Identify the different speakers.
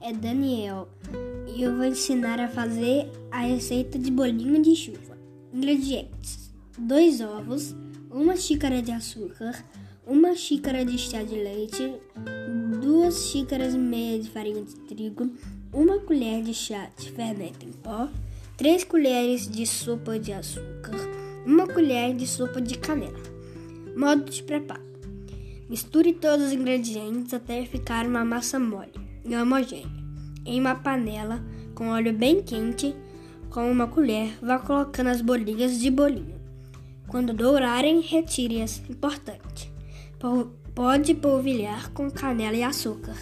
Speaker 1: é Daniel e eu vou ensinar a fazer a receita de bolinho de chuva. Ingredientes: 2 ovos, uma xícara de açúcar, uma xícara de chá de leite, duas xícaras e meia de farinha de trigo, uma colher de chá de fermento em pó, 3 colheres de sopa de açúcar, uma colher de sopa de canela. Modo de preparo: misture todos os ingredientes até ficar uma massa mole e homogênea. Em uma panela com óleo bem quente, com uma colher, vá colocando as bolinhas de bolinho. Quando dourarem, retire-as. Importante: pode polvilhar com canela e açúcar.